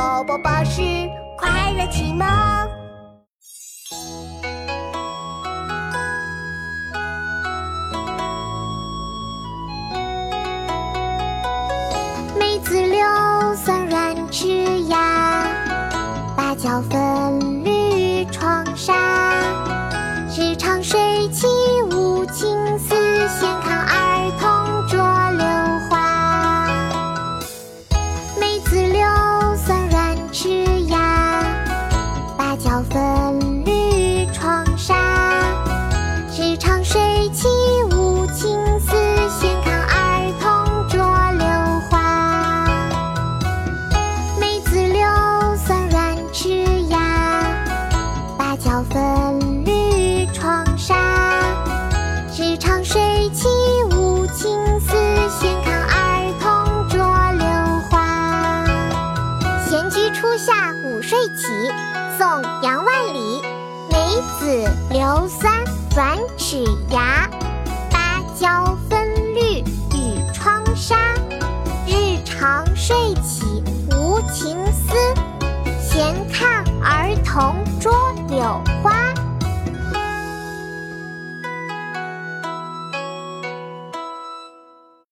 宝宝巴士快乐启蒙。梅子柳酸芭蕉分绿窗纱。日长水起无情丝，闲看儿童捉柳花。闲居初夏午睡起，宋·杨万里。梅子柳酸软齿牙，芭蕉分绿与窗纱。日长睡起同桌有花。